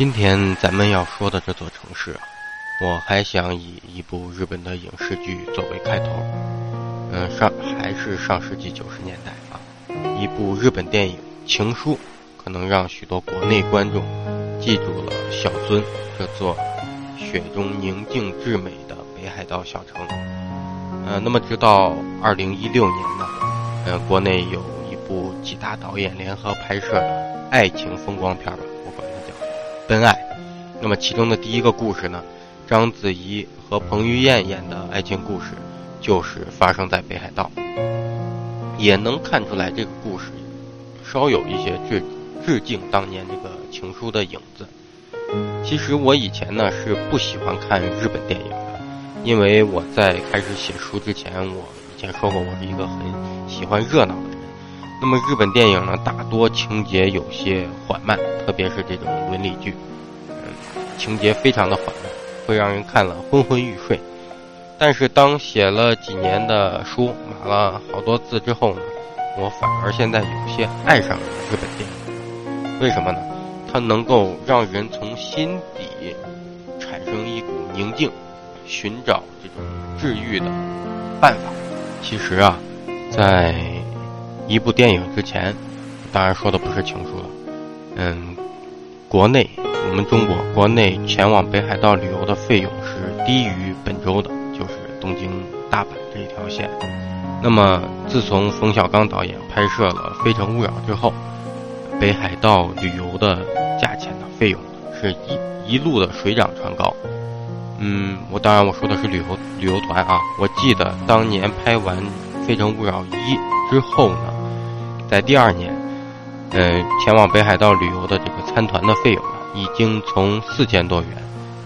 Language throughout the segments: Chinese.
今天咱们要说的这座城市，我还想以一部日本的影视剧作为开头。嗯，上还是上世纪九十年代啊，一部日本电影《情书》，可能让许多国内观众记住了小樽这座雪中宁静至美的北海道小城。呃，那么直到二零一六年呢，呃，国内有一部几大导演联合拍摄的爱情风光片吧。真爱，那么其中的第一个故事呢，章子怡和彭于晏演的爱情故事，就是发生在北海道，也能看出来这个故事稍有一些致致敬当年这个情书的影子。其实我以前呢是不喜欢看日本电影的，因为我在开始写书之前，我以前说过我是一个很喜欢热闹的。那么日本电影呢，大多情节有些缓慢，特别是这种伦理剧，嗯，情节非常的缓慢，会让人看了昏昏欲睡。但是当写了几年的书，码了好多字之后呢，我反而现在有些爱上了日本电影。为什么呢？它能够让人从心底产生一股宁静，寻找这种治愈的办法。其实啊，在一部电影之前，当然说的不是情书了。嗯，国内我们中国国内前往北海道旅游的费用是低于本州的，就是东京大阪这一条线。那么自从冯小刚导演拍摄了《非诚勿扰》之后，北海道旅游的价钱的费用是一一路的水涨船高。嗯，我当然我说的是旅游旅游团啊。我记得当年拍完《非诚勿扰一》之后呢。在第二年，呃，前往北海道旅游的这个参团的费用啊，已经从四千多元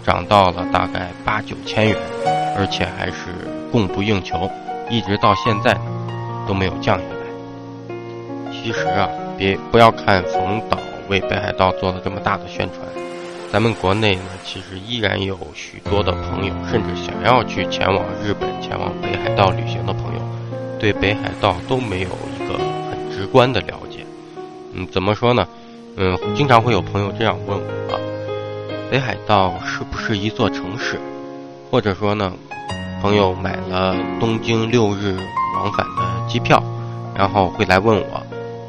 涨到了大概八九千元，而且还是供不应求，一直到现在都没有降下来。其实啊，别不要看冯导为北海道做了这么大的宣传，咱们国内呢，其实依然有许多的朋友，甚至想要去前往日本、前往北海道旅行的朋友，对北海道都没有一个很。直观的了解，嗯，怎么说呢？嗯，经常会有朋友这样问我：北海道是不是一座城市？或者说呢，朋友买了东京六日往返的机票，然后会来问我：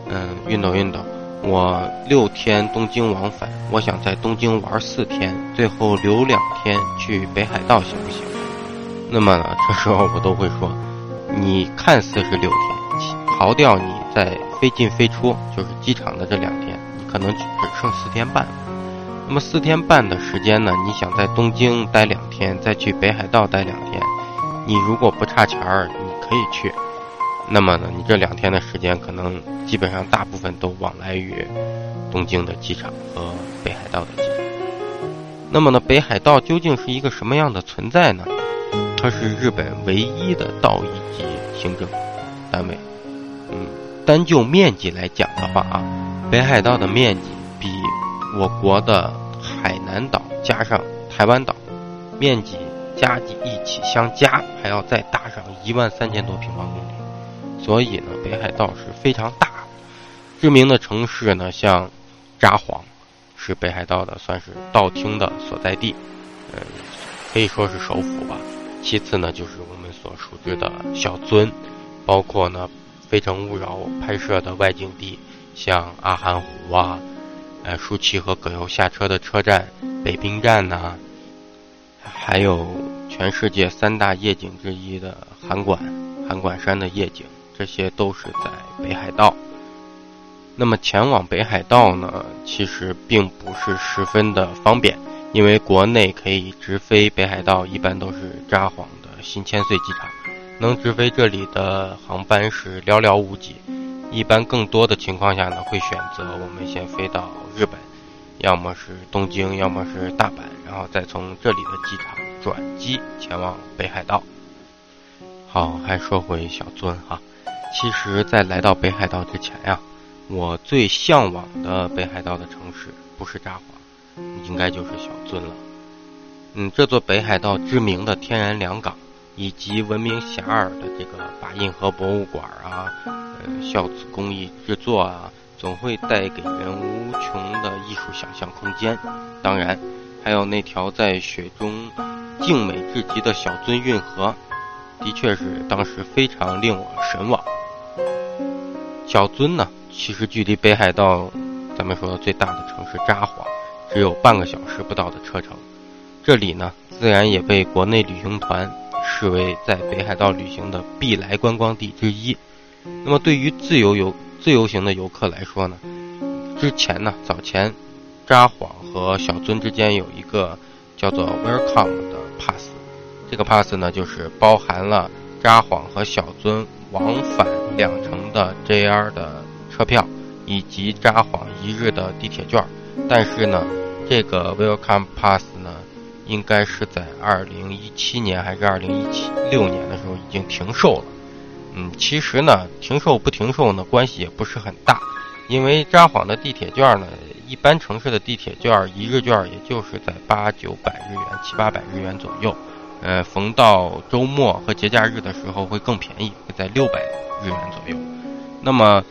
嗯，运动运动，我六天东京往返，我想在东京玩四天，最后留两天去北海道行不行？那么，这时候我都会说：你看似是六天，刨掉你。在飞进飞出，就是机场的这两天，你可能只剩四天半。那么四天半的时间呢？你想在东京待两天，再去北海道待两天，你如果不差钱儿，你可以去。那么呢，你这两天的时间，可能基本上大部分都往来于东京的机场和北海道的机场。那么呢，北海道究竟是一个什么样的存在呢？它是日本唯一的道一级行政单位。嗯。单就面积来讲的话啊，北海道的面积比我国的海南岛加上台湾岛面积加一起相加还要再大上一万三千多平方公里，所以呢，北海道是非常大。知名的城市呢，像札幌是北海道的算是道厅的所在地，嗯，可以说是首府吧。其次呢，就是我们所熟知的小樽，包括呢。《非诚勿扰》拍摄的外景地，像阿寒湖啊，呃，舒淇和葛优下车的车站北滨站呐，还有全世界三大夜景之一的函馆函馆山的夜景，这些都是在北海道。那么前往北海道呢，其实并不是十分的方便，因为国内可以直飞北海道，一般都是札幌的新千岁机场。能直飞这里的航班是寥寥无几，一般更多的情况下呢，会选择我们先飞到日本，要么是东京，要么是大阪，然后再从这里的机场转机前往北海道。好，还说回小樽哈，其实，在来到北海道之前呀，我最向往的北海道的城市不是札幌，应该就是小樽了。嗯，这座北海道知名的天然良港。以及闻名遐迩的这个把印河博物馆啊，呃，孝子工艺制作啊，总会带给人无穷的艺术想象空间。当然，还有那条在雪中静美至极的小樽运河，的确是当时非常令我神往。小樽呢，其实距离北海道，咱们说最大的城市札幌，只有半个小时不到的车程。这里呢，自然也被国内旅行团视为在北海道旅行的必来观光地之一。那么，对于自由游、自由行的游客来说呢，之前呢，早前札幌和小樽之间有一个叫做 Welcome 的 pass，这个 pass 呢，就是包含了札幌和小樽往返两程的 JR 的车票，以及札幌一日的地铁券。但是呢，这个 Welcome pass 呢。应该是在二零一七年还是二零一七六年的时候已经停售了。嗯，其实呢，停售不停售呢，关系也不是很大，因为札幌的地铁券呢，一般城市的地铁券一日券也就是在八九百日元、七八百日元左右。呃，逢到周末和节假日的时候会更便宜，会在六百日元左右。那么，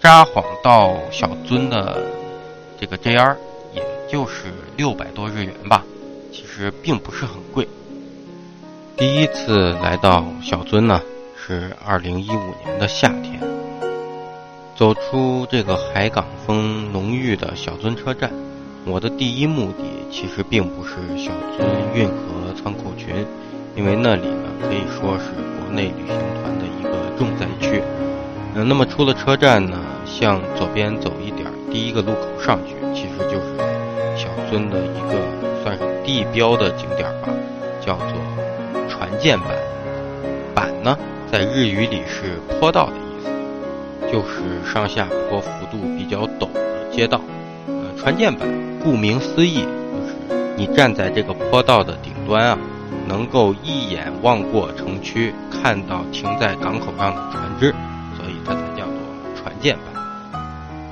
札幌到小樽的这个 JR 也就是六百多日元吧。其实并不是很贵。第一次来到小樽呢，是二零一五年的夏天。走出这个海港风浓郁的小樽车站，我的第一目的其实并不是小樽运河仓库群，因为那里呢可以说是国内旅行团的一个重灾区。嗯，那么出了车站呢，向左边走一点，第一个路口上去，其实就是小樽的一个。算是地标的景点吧，叫做船舰板。板呢，在日语里是坡道的意思，就是上下坡幅度比较陡的街道。呃，船舰板顾名思义，就是你站在这个坡道的顶端啊，能够一眼望过城区，看到停在港口上的船只，所以它才叫做船舰板。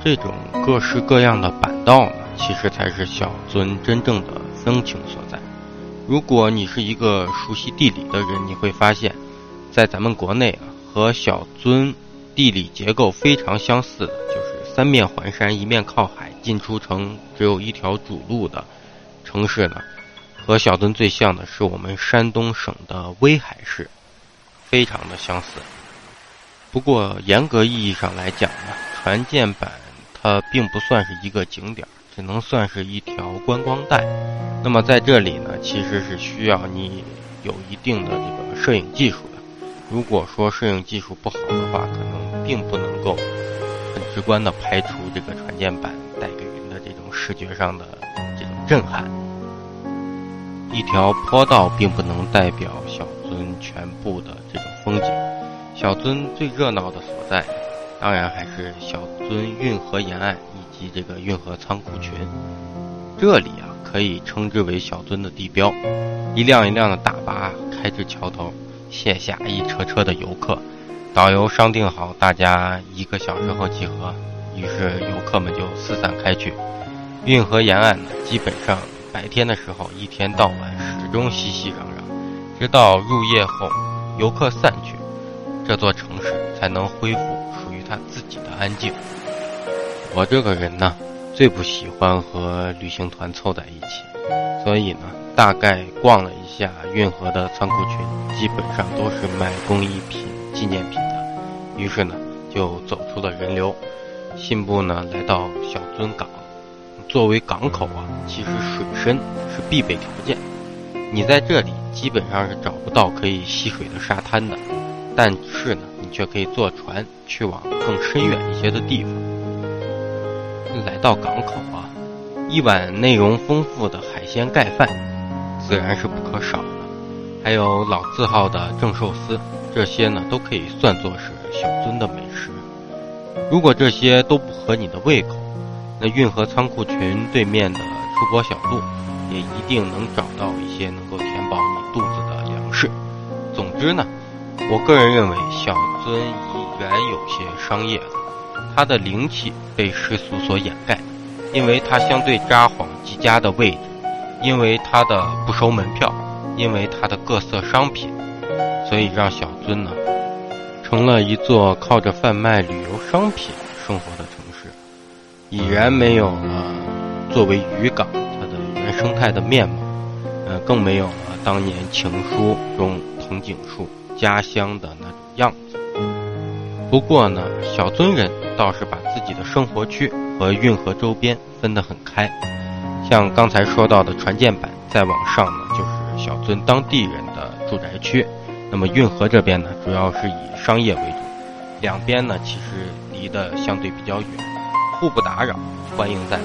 这种各式各样的板道呢，其实才是小樽真正的。风情所在。如果你是一个熟悉地理的人，你会发现，在咱们国内啊，和小樽地理结构非常相似的，就是三面环山，一面靠海，进出城只有一条主路的城市呢。和小樽最像的是我们山东省的威海市，非常的相似。不过严格意义上来讲呢，船舰板它并不算是一个景点，只能算是一条观光带。那么在这里呢，其实是需要你有一定的这个摄影技术的。如果说摄影技术不好的话，可能并不能够很直观的拍出这个船舰板带给人的这种视觉上的这种震撼。一条坡道并不能代表小樽全部的这种风景。小樽最热闹的所在，当然还是小樽运河沿岸以及这个运河仓库群。这里啊。可以称之为小樽的地标，一辆一辆的大巴开至桥头，卸下一车车的游客。导游商定好，大家一个小时后集合，于是游客们就四散开去。运河沿岸呢，基本上白天的时候一天到晚始终熙熙攘攘，直到入夜后，游客散去，这座城市才能恢复属于它自己的安静。我这个人呢。最不喜欢和旅行团凑在一起，所以呢，大概逛了一下运河的仓库群，基本上都是卖工艺品、纪念品的。于是呢，就走出了人流，信步呢来到小樽港。作为港口啊，其实水深是必备条件。你在这里基本上是找不到可以戏水的沙滩的，但是呢，你却可以坐船去往更深远一些的地方。来到港口啊，一碗内容丰富的海鲜盖饭，自然是不可少的。还有老字号的正寿司，这些呢都可以算作是小樽的美食。如果这些都不合你的胃口，那运河仓库群对面的出国小路，也一定能找到一些能够填饱你肚子的粮食。总之呢，我个人认为小樽已然有些商业了。它的灵气被世俗所掩盖，因为它相对札幌极佳的位置，因为它的不收门票，因为它的各色商品，所以让小樽呢，成了一座靠着贩卖旅游商品生活的城市，已然没有了作为渔港它的原生态的面貌，呃，更没有了当年情书中藤井树家乡的那种样子。不过呢，小樽人倒是把自己的生活区和运河周边分得很开，像刚才说到的船舰板，再往上呢就是小樽当地人的住宅区。那么运河这边呢，主要是以商业为主，两边呢其实离得相对比较远，互不打扰，欢迎再来。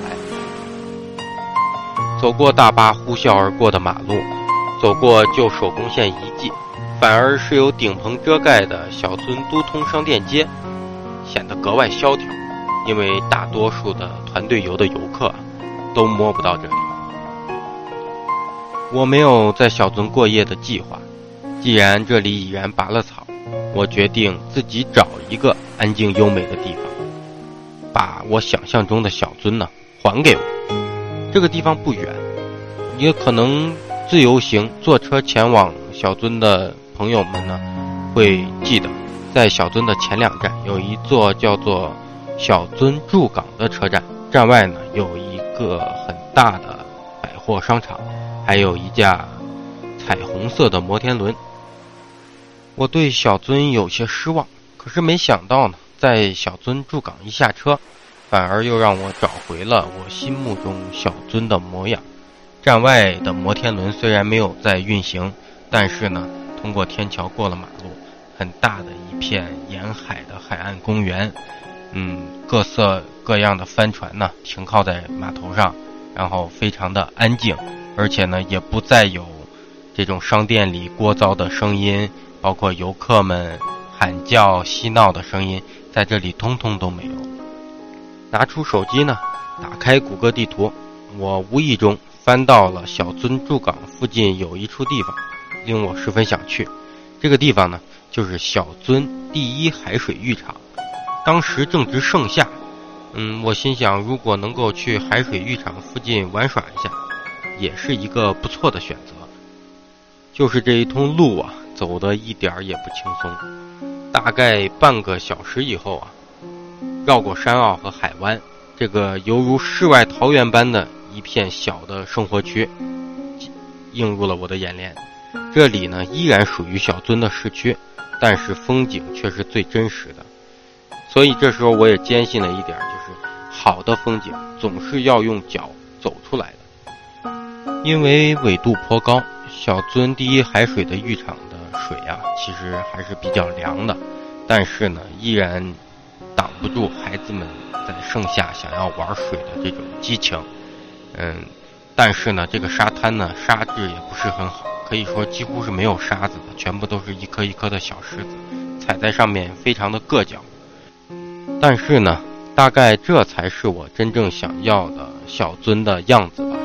走过大巴呼啸而过的马路，走过旧手工线遗迹，反而是有顶棚遮盖的小樽都通商店街，显得格外萧条，因为大多数的团队游的游客都摸不到这里。我没有在小樽过夜的计划。既然这里已然拔了草，我决定自己找一个安静优美的地方，把我想象中的小樽呢还给我。这个地方不远，也可能自由行坐车前往小樽的朋友们呢会记得，在小樽的前两站有一座叫做小樽驻港的车站，站外呢有一个很大的百货商场，还有一架彩虹色的摩天轮。我对小樽有些失望，可是没想到呢，在小樽驻港一下车，反而又让我找回了我心目中小樽的模样。站外的摩天轮虽然没有在运行，但是呢，通过天桥过了马路，很大的一片沿海的海岸公园，嗯，各色各样的帆船呢停靠在码头上，然后非常的安静，而且呢，也不再有这种商店里聒噪的声音。包括游客们喊叫、嬉闹的声音，在这里通通都没有。拿出手机呢，打开谷歌地图，我无意中翻到了小樽驻港附近有一处地方，令我十分想去。这个地方呢，就是小樽第一海水浴场。当时正值盛夏，嗯，我心想，如果能够去海水浴场附近玩耍一下，也是一个不错的选择。就是这一通路啊。走的一点儿也不轻松，大概半个小时以后啊，绕过山坳和海湾，这个犹如世外桃源般的一片小的生活区，映入了我的眼帘。这里呢依然属于小樽的市区，但是风景却是最真实的。所以这时候我也坚信了一点，就是好的风景总是要用脚走出来的。因为纬度颇高，小樽第一海水的浴场的。水啊，其实还是比较凉的，但是呢，依然挡不住孩子们在盛夏想要玩水的这种激情。嗯，但是呢，这个沙滩呢，沙质也不是很好，可以说几乎是没有沙子的，全部都是一颗一颗的小石子，踩在上面非常的硌脚。但是呢，大概这才是我真正想要的小樽的样子吧。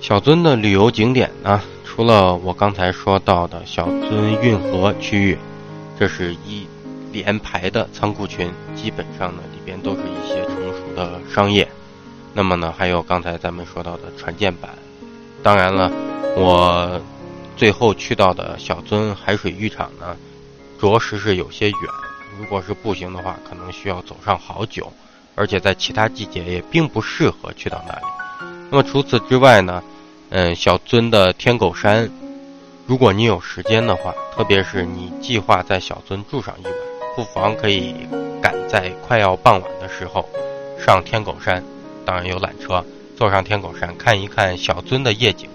小樽的旅游景点呢？除了我刚才说到的小樽运河区域，这是一连排的仓库群，基本上呢里边都是一些成熟的商业。那么呢，还有刚才咱们说到的船舰板。当然了，我最后去到的小樽海水浴场呢，着实是有些远。如果是步行的话，可能需要走上好久，而且在其他季节也并不适合去到那里。那么除此之外呢？嗯，小樽的天狗山，如果你有时间的话，特别是你计划在小樽住上一晚，不妨可以赶在快要傍晚的时候上天狗山，当然有缆车，坐上天狗山看一看小樽的夜景。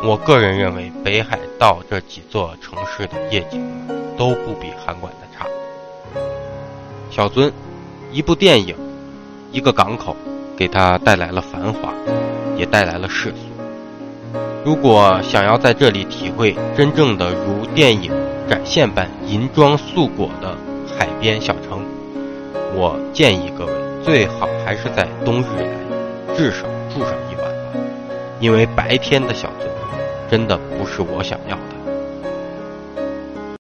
我个人认为，北海道这几座城市的夜景都不比函馆的差。小樽，一部电影，一个港口，给它带来了繁华，也带来了世俗。如果想要在这里体会真正的如电影展现般银装素裹的海边小城，我建议各位最好还是在冬日来，至少住上一晚吧，因为白天的小樽真的不是我想要的。